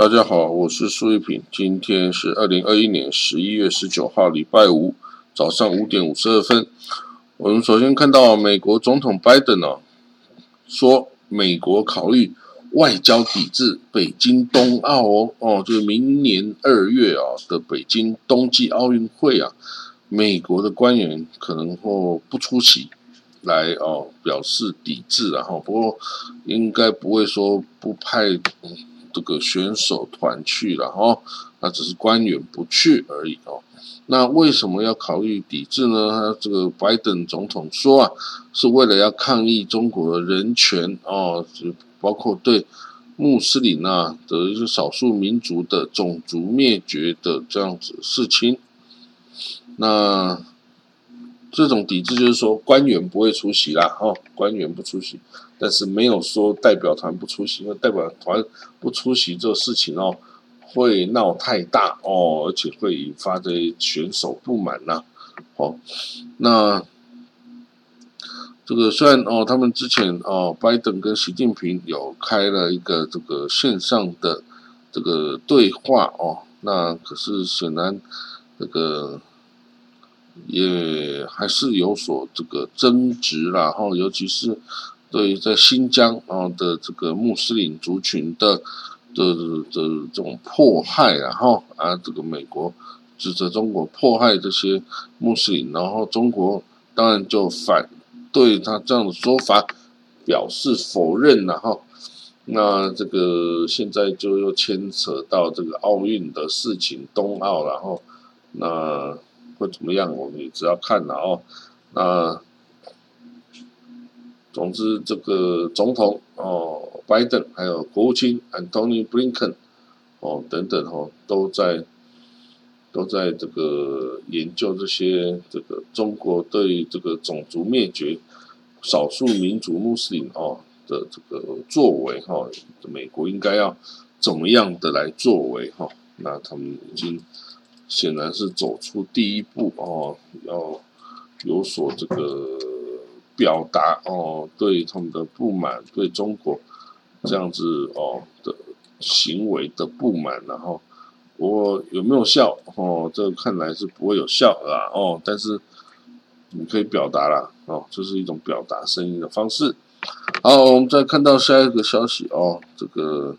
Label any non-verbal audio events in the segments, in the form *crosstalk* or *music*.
大家好，我是苏玉平。今天是二零二一年十一月十九号，礼拜五早上五点五十二分。我们首先看到美国总统拜登呢，说美国考虑外交抵制北京冬奥哦哦，就是明年二月啊的北京冬季奥运会啊，美国的官员可能会不出席来哦表示抵制，然后不过应该不会说不派。这个选手团去了哦，那只是官员不去而已哦。那为什么要考虑抵制呢？这个拜登总统说啊，是为了要抗议中国的人权哦，就包括对穆斯林啊的一些少数民族的种族灭绝的这样子事情。那这种抵制就是说官员不会出席啦，哦，官员不出席。但是没有说代表团不出席，因为代表团不出席这个事情哦，会闹太大哦，而且会引发这选手不满呐。哦，那这个虽然哦，他们之前哦，拜登跟习近平有开了一个这个线上的这个对话哦，那可是显然这个也还是有所这个争执啦，哈，尤其是。对于，在新疆啊的这个穆斯林族群的的的这种迫害，然后啊，这个美国指责中国迫害这些穆斯林，然后中国当然就反对他这样的说法，表示否认，然后那这个现在就又牵扯到这个奥运的事情，冬奥，然后那会怎么样，我们也只要看了哦，那。总之，这个总统哦，拜登还有国务卿 Antony Blinken 哦等等哦，都在都在这个研究这些这个中国对这个种族灭绝少数民族穆斯林哦的这个作为哈，美国应该要怎么样的来作为哈？那他们已经显然是走出第一步哦，要有所这个。表达哦，对他们的不满，对中国这样子哦的行为的不满，然后我有没有效哦？这看来是不会有效啦哦，但是你可以表达啦哦，这是一种表达声音的方式。好，我们再看到下一个消息哦，这个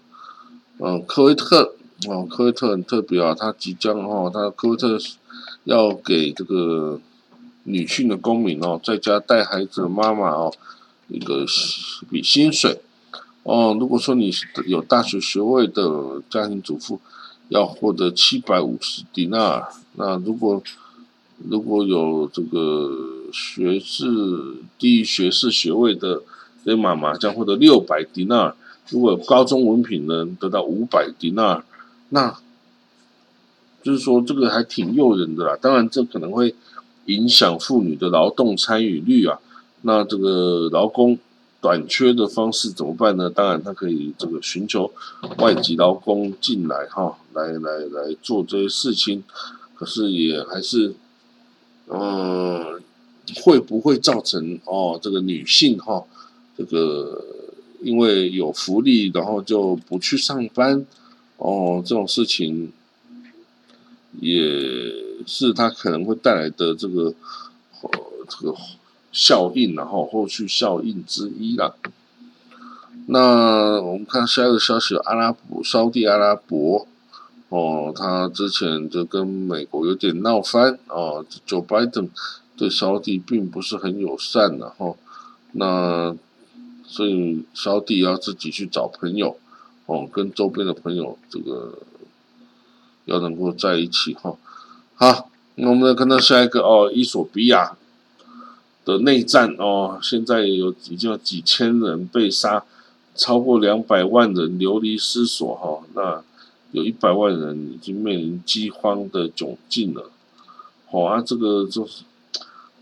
嗯，科威特哦，科威特很特别啊，他即将哦，他科威特要给这个。女性的公民哦，在家带孩子的妈妈哦，一个比薪水哦。如果说你有大学学位的家庭主妇，要获得七百五十迪纳尔。那如果如果有这个学士低于学士学位的这妈妈，将获得六百迪纳尔。如果高中文凭呢，得到五百迪纳尔。那就是说，这个还挺诱人的啦。当然，这可能会。影响妇女的劳动参与率啊，那这个劳工短缺的方式怎么办呢？当然，他可以这个寻求外籍劳工进来哈，来来来做这些事情。可是也还是，嗯，会不会造成哦这个女性哈，这个因为有福利，然后就不去上班哦这种事情也。是它可能会带来的这个呃这个效应，然后后续效应之一啦。那我们看下一个消息，阿拉伯、沙地阿拉伯哦，他之前就跟美国有点闹翻哦，就拜登对沙地并不是很友善的哈。那所以沙地要自己去找朋友哦，跟周边的朋友这个要能够在一起哈。好，那我们来看到下一个哦，伊索比亚的内战哦，现在有已经有几千人被杀，超过两百万人流离失所哈，那有一百万人已经面临饥荒的窘境了。好啊，这个就是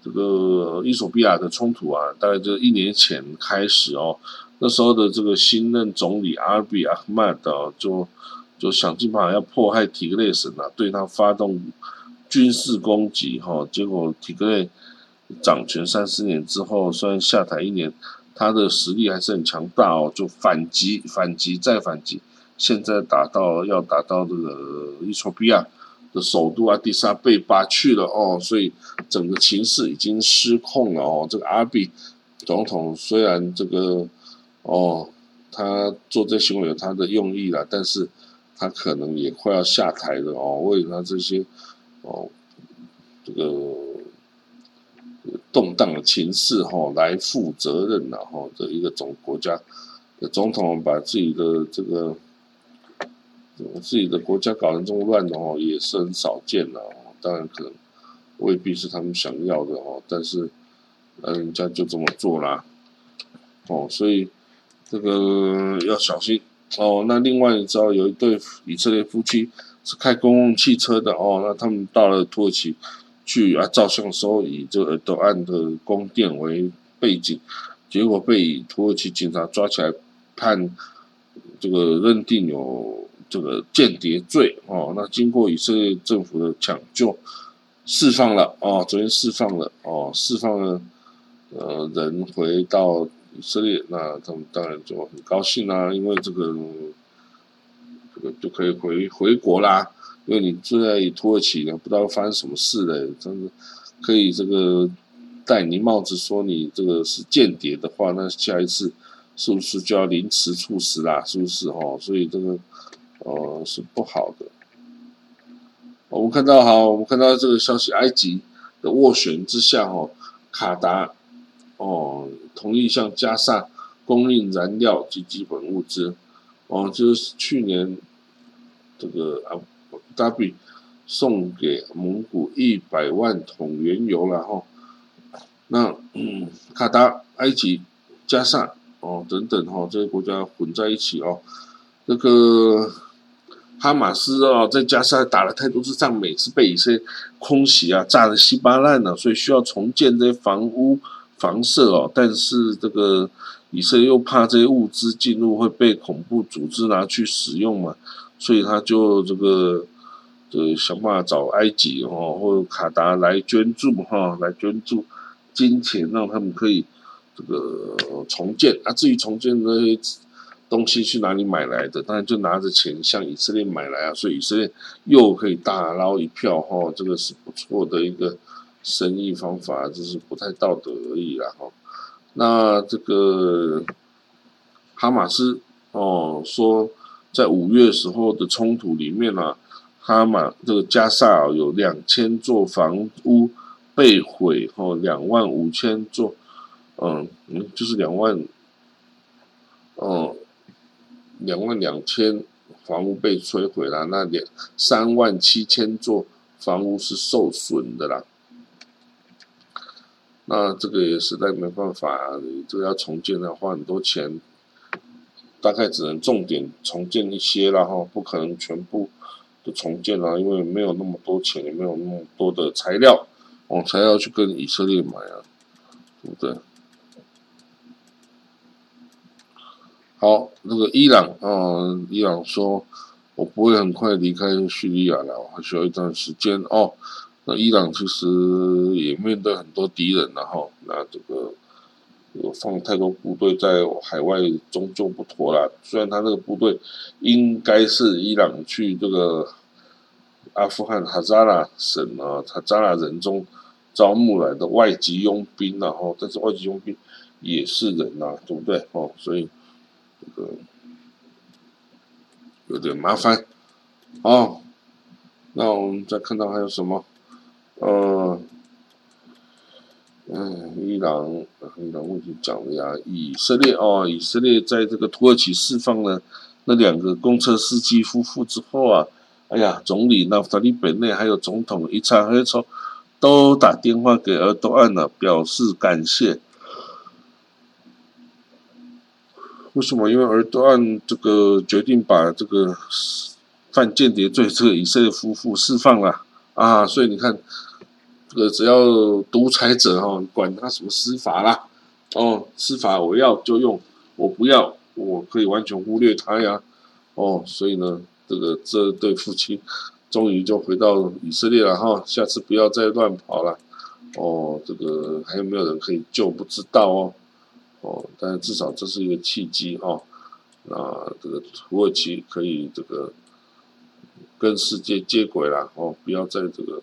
这个伊索比亚的冲突啊，大概就一年前开始哦，那时候的这个新任总理阿比阿曼的就就想尽办法要迫害提格列省啊，对他发动。军事攻击，哈，结果提格内掌权三四年之后，虽然下台一年，他的实力还是很强大哦，就反击、反击再反击，现在打到要打到这个伊索比亚的首都阿迪萨贝巴去了哦，所以整个情势已经失控了哦。这个阿比总统虽然这个哦，他做这行为有他的用意了，但是他可能也快要下台了哦，为他这些哦这个。动荡的情势哈，来负责任了哈。这一个总国家的总统把自己的这个自己的国家搞成这么乱的话，也是很少见的哦。当然可能未必是他们想要的哦，但是人家就这么做啦。哦，所以这个要小心哦。那另外你知道有一对以色列夫妻是开公共汽车的哦，那他们到了土耳其。去啊照相的时候以这个德安的宫殿为背景，结果被土耳其警察抓起来判这个认定有这个间谍罪哦。那经过以色列政府的抢救，释放了哦，昨天释放了哦，释放了呃人回到以色列，那他们当然就很高兴啦，因为这个这个就可以回回国啦。因为你住在土耳其呢，不知道发生什么事嘞，真的可以这个戴你帽子说你这个是间谍的话，那下一次是不是就要凌迟处死啦？是不是哈？所以这个呃是不好的。我们看到哈，我们看到这个消息，埃及的斡旋之下哈，卡达哦同意向加沙供应燃料及基本物资哦，就是去年这个啊。达比送给蒙古一百万桶原油了哈，那嗯 *clears throat* 卡达、埃及、加沙哦等等哈这些国家混在一起哦，这个哈马斯啊在加沙打了太多次仗，每次被一些空袭啊炸的稀巴烂了，所以需要重建这些房屋防射哦，但是这个以色列又怕这些物资进入会被恐怖组织拿去使用嘛，所以他就这个。呃想办法找埃及哦，或者卡达来捐助哈，来捐助金钱，让他们可以这个重建。啊，至于重建那些东西去哪里买来的，当然就拿着钱向以色列买来啊，所以以色列又可以大捞一票哈，这个是不错的一个生意方法，就是不太道德而已啦哈。那这个哈马斯哦说，在五月时候的冲突里面呢。哈马这个加萨有两千座房屋被毁，哦，两万五千座，嗯嗯，就是两万，哦，两万两千房屋被摧毁了，那两三万七千座房屋是受损的啦。那这个也实在没办法，你这个要重建要花很多钱，大概只能重点重建一些然后不可能全部。都重建啊，因为没有那么多钱，也没有那么多的材料，哦，才要去跟以色列买啊，对不对？好，那个伊朗啊，伊朗说，我不会很快离开叙利亚了，我还需要一段时间哦。那伊朗其实也面对很多敌人然后，那这个。有放太多部队在海外，终究不妥啦。虽然他那个部队应该是伊朗去这个阿富汗哈扎拉省啊，哈扎拉人中招募来的外籍佣兵，然后但是外籍佣兵也是人呐，对不对？哦，所以这个有点麻烦。好，那我们再看到还有什么？呃。嗯，伊朗，伊朗问题讲了呀。以色列哦，以色列在这个土耳其释放了那两个公车司机夫妇之后啊，哎呀，总理纳夫塔利本内还有总统伊查黑措都打电话给尔多安了，表示感谢。为什么？因为尔多安这个决定把这个犯间谍罪这个以色列夫妇释放了啊，所以你看。这个只要独裁者哈，管他什么司法啦，哦，司法我要就用，我不要我可以完全忽略他呀，哦，所以呢，这个这对夫妻终于就回到以色列了哈，下次不要再乱跑了，哦，这个还有没有人可以救不知道哦，哦，但至少这是一个契机哦，那，这个土耳其可以这个跟世界接轨了哦，不要在这个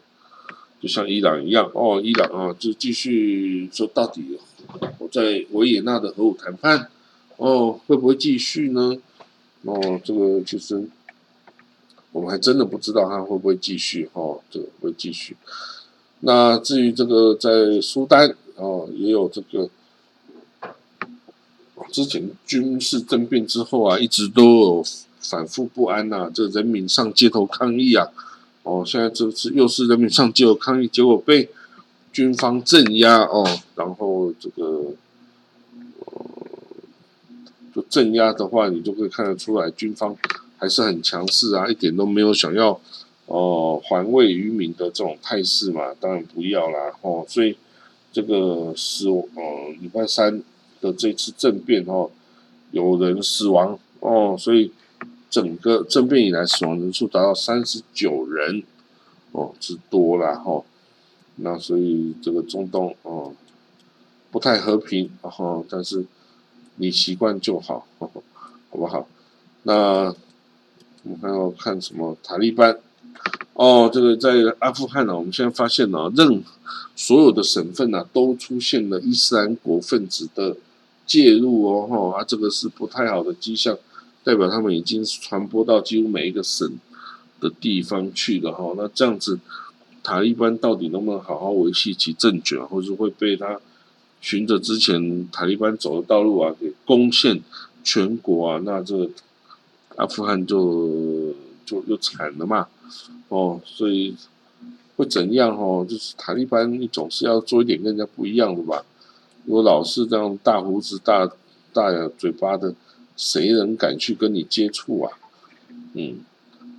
就像伊朗一样哦，伊朗啊就继续说到底，我在维也纳的核武谈判哦会不会继续呢？哦，这个其实我们还真的不知道它会不会继续哦，这个会继续。那至于这个在苏丹哦，也有这个之前军事政变之后啊，一直都有反复不安呐，这人民上街头抗议啊，哦，现在这次又是人民上街有抗议，结果被军方镇压哦，然后这个呃，就镇压的话，你就可以看得出来，军方还是很强势啊，一点都没有想要。哦，还位于民的这种态势嘛，当然不要啦。哦，所以这个死哦，礼拜三的这次政变哦，有人死亡哦，所以整个政变以来死亡人数达到三十九人哦之多了哈。那所以这个中东哦不太和平哦，但是你习惯就好，好不好？那我们还要看什么塔利班？哦，这个在阿富汗呢，我们现在发现呢，任所有的省份呢，都出现了伊斯兰国分子的介入哦，哈，啊，这个是不太好的迹象，代表他们已经传播到几乎每一个省的地方去了哈。那这样子，塔利班到底能不能好好维系其政权，或者会被他循着之前塔利班走的道路啊，给攻陷全国啊？那这阿富汗就就又惨了嘛。哦，所以会怎样？哦，就是塔利班，你总是要做一点跟人家不一样的吧？如果老是这样大胡子、大大嘴巴的，谁人敢去跟你接触啊？嗯，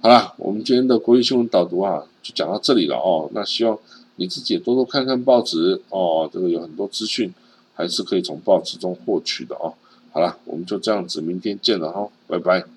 好啦，我们今天的国际新闻导读啊，就讲到这里了哦。那希望你自己也多多看看报纸哦，这个有很多资讯还是可以从报纸中获取的哦。好啦，我们就这样子，明天见了哈，拜拜。